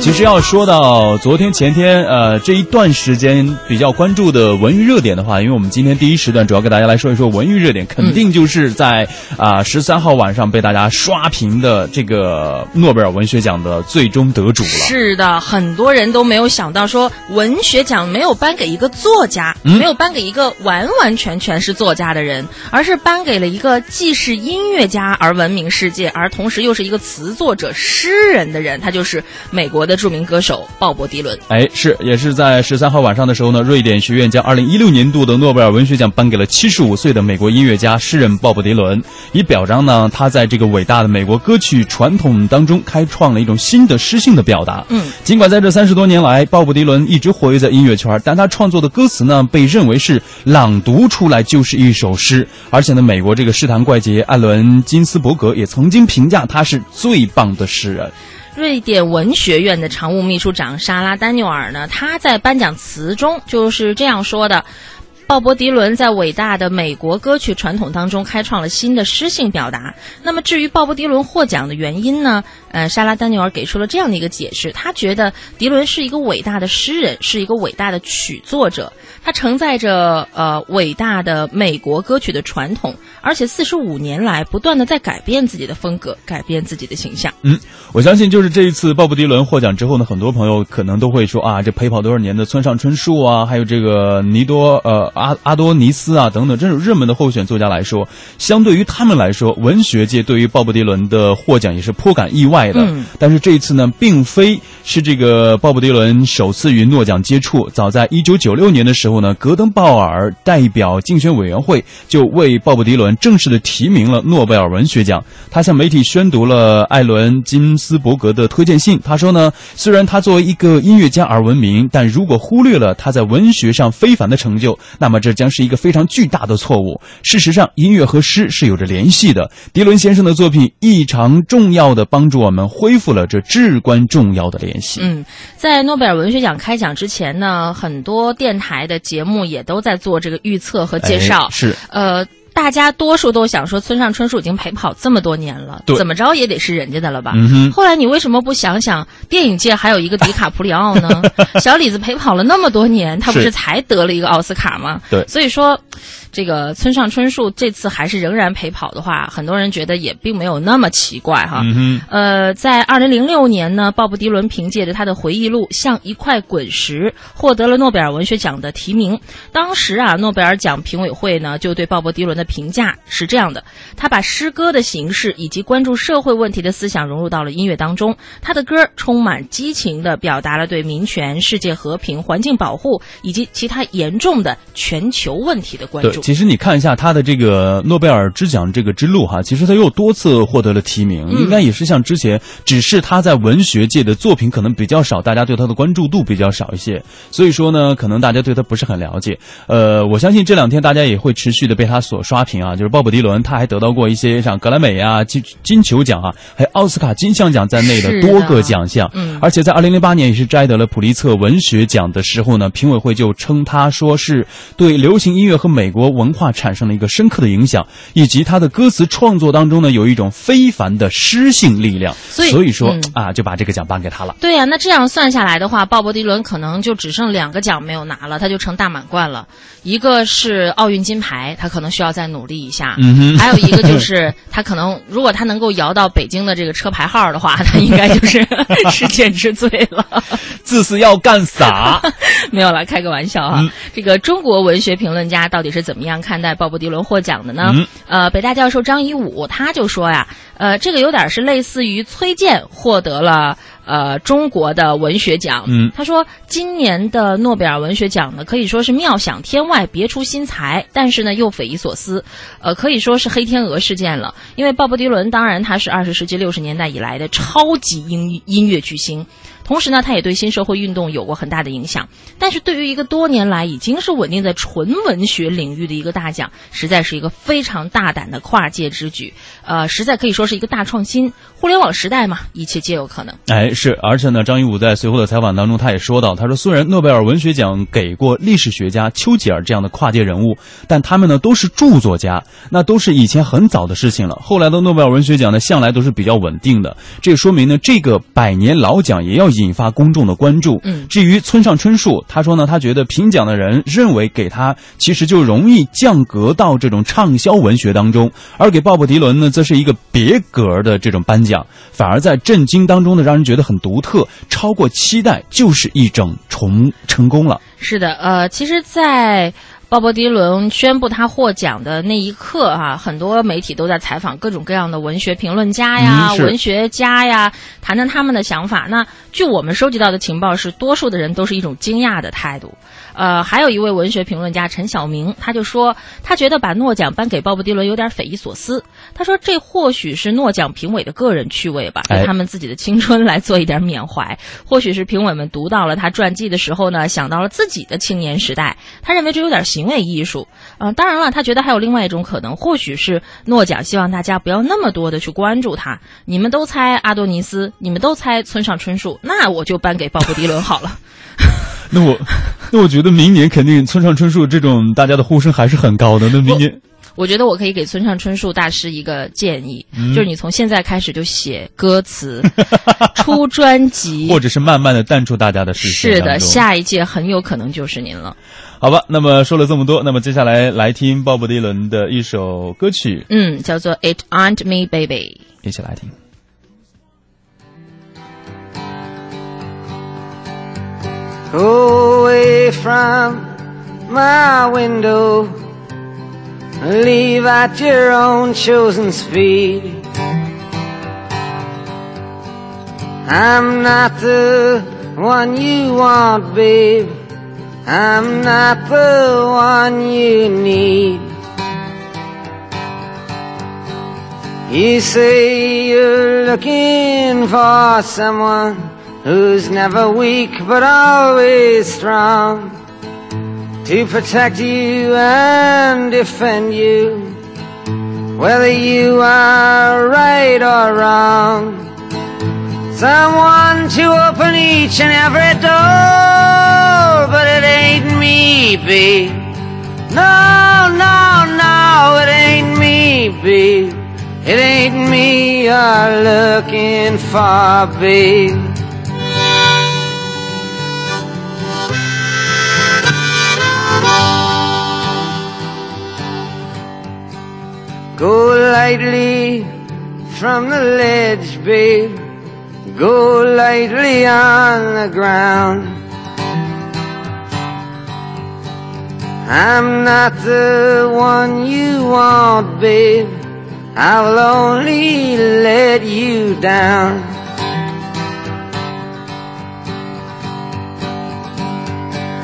其实要说到昨天、前天，呃，这一段时间比较关注的文娱热点的话，因为我们今天第一时段主要给大家来说一说文娱热点，肯定就是在啊十三号晚上被大家刷屏的这个诺贝尔文学奖的最终得主了。是的，很多人都没有想到说文学奖没有颁给一个作家，没有颁给一个完完全全是作家的人，而是颁给了一个既是音乐家而闻名世界，而同时又是一个词作者、诗人的人，他就是美国的著名歌手鲍勃迪伦。哎，是，也是在十三号晚上的时候呢，瑞典学院将二零一六年度的诺贝尔文学奖颁给了七十五岁的美国音乐家、诗人鲍勃迪伦，以表彰呢他在这个伟大的美国歌曲传统当中开创了一种新的诗性的表达。嗯，尽管在这三十多年来，鲍勃迪伦一直活跃在音乐圈，但他创作的歌词呢，被认为是朗读出来就是一首诗，而且呢，美国这个诗坛怪杰艾伦金斯伯格也曾经评价他是最棒的诗人。瑞典文学院的常务秘书长莎拉·丹纽尔呢，他在颁奖词中就是这样说的：“鲍勃·迪伦在伟大的美国歌曲传统当中开创了新的诗性表达。那么，至于鲍勃·迪伦获奖的原因呢？呃，莎拉·丹尼尔给出了这样的一个解释：他觉得迪伦是一个伟大的诗人，是一个伟大的曲作者，他承载着呃伟大的美国歌曲的传统，而且四十五年来不断的在改变自己的风格，改变自己的形象。”嗯，我相信就是这一次鲍勃迪伦获奖之后呢，很多朋友可能都会说啊，这陪跑多少年的村上春树啊，还有这个尼多呃阿阿多尼斯啊等等这种热门的候选作家来说，相对于他们来说，文学界对于鲍勃迪伦的获奖也是颇感意外的。嗯但是这一次呢，并非是这个鲍勃迪伦首次与诺奖接触，早在一九九六年的时候呢，格登鲍尔代表竞选委员会就为鲍勃迪伦正式的提名了诺贝尔文学奖。他向媒体宣读了艾伦金斯伯格的推荐信。他说呢，虽然他作为一个音乐家而闻名，但如果忽略了他在文学上非凡的成就，那么这将是一个非常巨大的错误。事实上，音乐和诗是有着联系的。迪伦先生的作品异常重要的帮助我们恢复了这至关重要的联系。嗯，在诺贝尔文学奖开奖之前呢，很多电台的节目也都在做这个预测和介绍。哎是，呃，大家多数都想说，村上春树已经陪跑这么多年了，怎么着也得是人家的了吧？嗯后来你为什么不想想，电影界还有一个迪卡普里奥呢？小李子陪跑了那么多年，他不是是才得了一个奥斯卡吗？对所以说。这个村上春树这次还是仍然陪跑的话，很多人觉得也并没有那么奇怪哈。嗯。呃，在二零零六年呢，鲍勃迪伦凭借着他的回忆录《像一块滚石》获得了诺贝尔文学奖的提名。当时啊，诺贝尔奖评委会呢就对鲍勃迪伦的评价是这样的：他把诗歌的形式以及关注社会问题的思想融入到了音乐当中。他的歌充满激情地表达了对民权、世界和平、环境保护以及其他严重的全球问题的关对，注。其实你看一下他的这个诺贝尔之奖这个之路哈，其实他又多次获得了提名，嗯应该也是像之前，只是他在文学界的作品可能比较少，大家对他的关注度比较少一些，所以说呢，可能大家对他不是很了解。呃，我相信这两天大家也会持续的被他所刷屏啊，就是鲍勃迪伦，他还得到过一些像格莱美啊、金金球奖啊，还有奥斯卡金像奖在内的多个奖项。嗯而且在二零零八年也是摘得了普利策文学奖的时候呢，评委会就称他说是对流行音乐和美国文化产生了一个深刻的影响，以及他的歌词创作当中呢有一种非凡的诗性力量。所以说、嗯啊，就把这个奖颁给他了。对呀、那这样算下来的话，鲍勃迪伦可能就只剩两个奖没有拿了，他就成大满贯了。一个是奥运金牌，他可能需要再努力一下；嗯哼还有一个就 是他可能，如果他能够摇到北京的这个车牌号的话，他应该就是世界之最了。自是要干啥？没有了，开个玩笑哈。嗯这个中国文学评论家到底是怎么样看待鲍勃迪伦获奖的呢？嗯呃，北大教授张一武他就说呀，呃，这个有点是类似于崔健获得了。呃，中国的文学奖，嗯。他说今年的诺贝尔文学奖呢，可以说是妙想天外，别出心裁，但是呢又匪夷所思，呃，可以说是黑天鹅事件了。因为鲍勃迪伦当然他是二十世纪六十年代以来的超级音音乐巨星，同时呢，他也对新社会运动有过很大的影响。但是对于一个多年来已经是稳定在纯文学领域的一个大奖，实在是一个非常大胆的跨界之举，呃，实在可以说是一个大创新。互联网时代嘛，一切皆有可能。哎，是，而且呢，张一武在随后的采访当中，他也说到，他说虽然诺贝尔文学奖给过历史学家丘吉尔这样的跨界人物，但他们呢都是著作家，那都是以前很早的事情了。后来的诺贝尔文学奖呢，向来都是比较稳定的，这说明呢，这个百年老奖也要以引发公众的关注。嗯至于村上春树，他说呢，他觉得评奖的人认为给他其实就容易降格到这种畅销文学当中，而给鲍勃迪伦呢，则是一个别格的这种颁奖，反而在震惊当中呢，让人觉得很独特，超过期待，就是一种重成功了。是的，呃，其实，在鲍勃迪伦宣布他获奖的那一刻啊，很多媒体都在采访各种各样的文学评论家呀、嗯文学家呀，谈谈他们的想法。那据我们收集到的情报是，多数的人都是一种惊讶的态度。呃，还有一位文学评论家陈晓明，他就说，他觉得把诺奖颁给鲍勃迪伦有点匪夷所思。他说，这或许是诺奖评委的个人趣味吧，哎对他们自己的青春来做一点缅怀。或许是评委们读到了他传记的时候呢，想到了自己的青年时代，他认为这有点行为艺术。嗯、当然了，他觉得还有另外一种可能，或许是诺奖希望大家不要那么多的去关注他。你们都猜阿多尼斯，你们都猜村上春树，那我就颁给鲍勃迪伦好了。那我，那我觉得明年肯定村上春树这种大家的呼声还是很高的。那明年我觉得我可以给村上春树大师一个建议，嗯就是你从现在开始就写歌词，出专辑，或者是慢慢的淡出大家的视线是的，下一届很有可能就是您了。好吧，那么说了这么多，那么接下来来听鲍勃迪伦的一首歌曲，嗯，叫做《It Aren't Me Baby》。一起来听。Away from my window. Leave at your own chosen speed. I'm not the one you want, babe. I'm not the one you need. You say you're looking for someone who's never weak but always strong to protect you and defend you, whether you are right or wrong. Someone to open each and every door, but it ain't me, babe. No, no, no, it ain't me, babe. It ain't me you're looking for, babe. Go lightly from the ledge, babe. Go lightly on the ground. I'm not the one you want, babe. I will only let you down.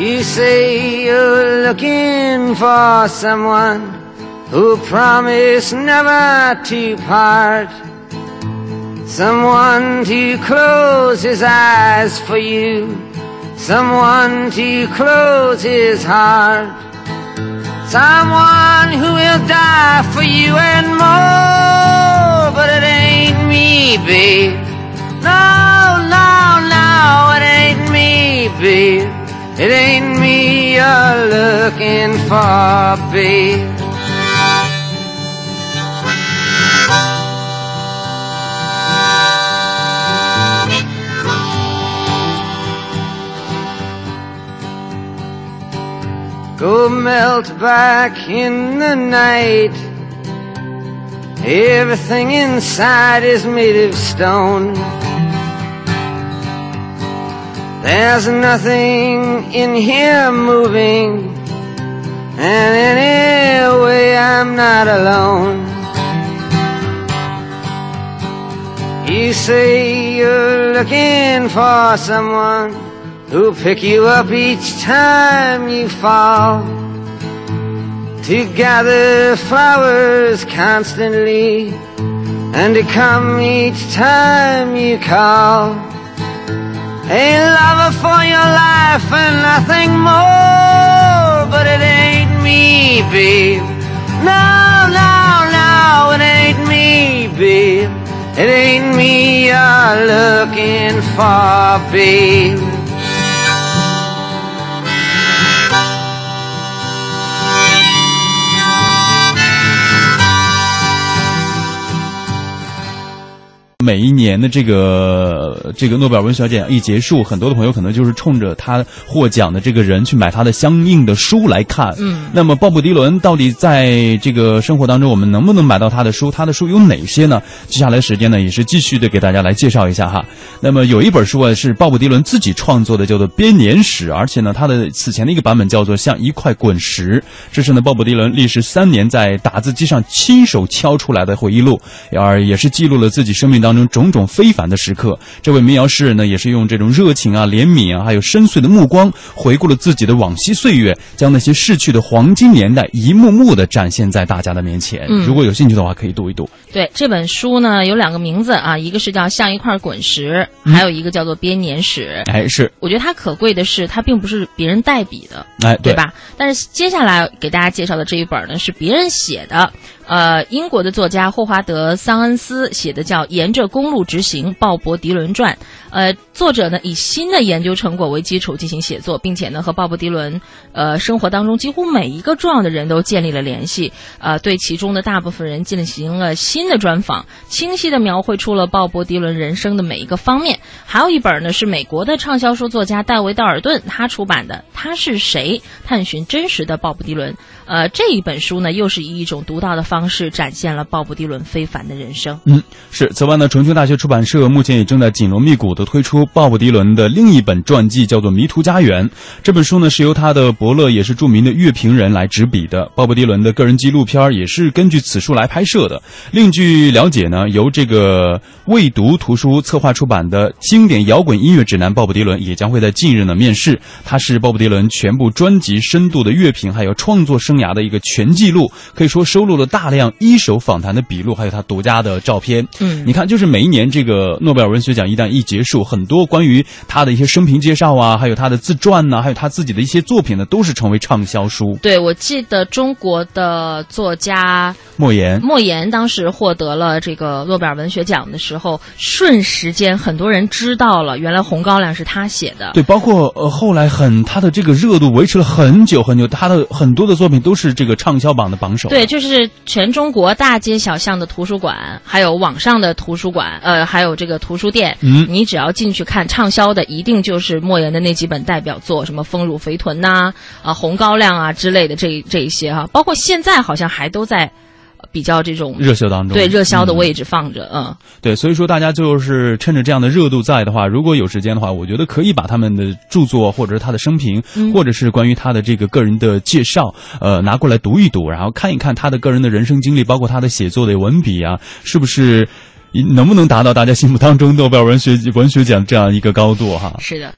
You say you're looking for someone who promised never to part. Someone to close his eyes for you. Someone to close his heart. Someone who will die for you and more. But it ain't me, babe. No, no, no, it ain't me, babe. It ain't me you're looking for, babe. Go melt back in the night. Everything inside is made of stone. There's nothing in here moving. And anyway, I'm not alone. You say you're looking for someone who'll pick you up each time you fall. To gather flowers constantly and to come each time you call. A lover for your life and nothing more, but it ain't me, babe. No, no, no, it ain't me, babe. It ain't me you're looking for, babe. 每一年的这个这个诺贝尔文学奖一结束，很多的朋友可能就是冲着他获奖的这个人去买他的相应的书来看。嗯那么鲍勃迪伦到底在这个生活当中，我们能不能买到他的书？他的书有哪些呢？接下来时间呢，也是继续的给大家来介绍一下哈。那么有一本书啊，是鲍勃迪伦自己创作的，叫做《编年史》，而且呢，他的此前的一个版本叫做《像一块滚石》，这是呢鲍勃迪伦历时三年在打字机上亲手敲出来的回忆录，而也是记录了自己生命当中种种非凡的时刻。这位民谣诗人呢，也是用这种热情啊、怜悯啊，还有深邃的目光，回顾了自己的往昔岁月，将那些逝去的黄金年代一幕幕的展现在大家的面前。嗯如果有兴趣的话，可以读一读。对这本书呢，有两个名字啊，一个是叫《像一块滚石》，嗯还有一个叫做《编年史》。哎，是，我觉得它可贵的是，它并不是别人代笔的，哎，对？吧？但是接下来给大家介绍的这一本呢，是别人写的，呃，英国的作家霍华德·桑恩斯写的，叫《沿着公路直行：鲍勃·迪伦传》。呃，作者呢以新的研究成果为基础进行写作，并且呢和鲍勃·迪伦呃生活当中几乎每一个重要的人都建立了联系，呃，对其中的大部分人进行了新的专访，清晰地描绘出了鲍勃·迪伦人生的每一个方面。还有一本呢是美国的畅销书作家戴维·道尔顿他出版的《他是谁？探寻真实的鲍勃·迪伦》。呃，这一本书呢又是以一种独到的方式展现了鲍勃·迪伦非凡的人生。嗯，是。此外呢，重庆大学出版社目前也正在紧锣密鼓地推出鲍勃迪伦的另一本传记，叫做《迷途家园》。这本书呢是由他的伯乐，也是著名的乐评人来执笔的。鲍勃迪伦的个人纪录片也是根据此书来拍摄的。另据了解呢，由这个未读图书策划出版的《经典摇滚音乐指南》，鲍勃迪伦也将会在近日呢面世。它是鲍勃迪伦全部专辑深度的乐评，还有创作生涯的一个全记录，可以说收录了大量一手访谈的笔录，还有他独家的照片。嗯你看，就是每一年这个诺贝尔文学奖一旦一结束，很多关于他的一些生平介绍啊，还有他的自传呐、还有他自己的一些作品呢，都是成为畅销书。对，我记得中国的作家莫言，莫言当时获得了这个诺贝尔文学奖的时候，瞬时间很多人知道了，原来《红高粱》是他写的。对，包括呃后来很他的这个热度维持了很久很久，他的很多的作品都是这个畅销榜的榜首。对，就是全中国大街小巷的图书馆，还有网上的图书馆，呃，还有这个图书店，嗯你只要进去看，畅销的一定就是莫言的那几本代表作，什么《丰乳肥臀》呐、啊，《红高粱》啊之类的这这一些哈、包括现在好像还都在呃比较这种热销当中，对热销的嗯。位置放着，嗯。对，所以说大家就是趁着这样的热度在的话，如果有时间的话，我觉得可以把他们的著作或者是他的生平，嗯。或者是关于他的这个个人的介绍，呃，拿过来读一读，然后看一看他的个人的人生经历，包括他的写作的文笔啊，是不是你能不能达到大家心目当中诺贝尔文学文学奖这样一个高度哈？是的。